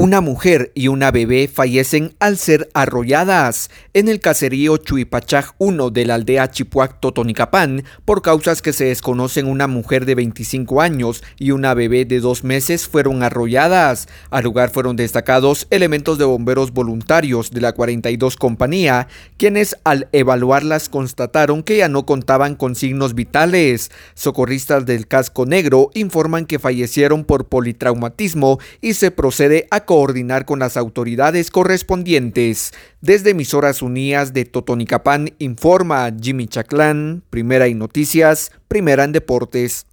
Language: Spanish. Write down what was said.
Una mujer y una bebé fallecen al ser arrolladas en el caserío Chuipachaj 1 de la aldea Chipuac Totonicapán por causas que se desconocen. Una mujer de 25 años y una bebé de dos meses fueron arrolladas. Al lugar fueron destacados elementos de bomberos voluntarios de la 42 compañía, quienes al evaluarlas constataron que ya no contaban con signos vitales. Socorristas del casco negro informan que fallecieron por politraumatismo y se procede a coordinar con las autoridades correspondientes. Desde emisoras unidas de Totonicapán informa Jimmy Chaclán, Primera y Noticias, Primera en Deportes.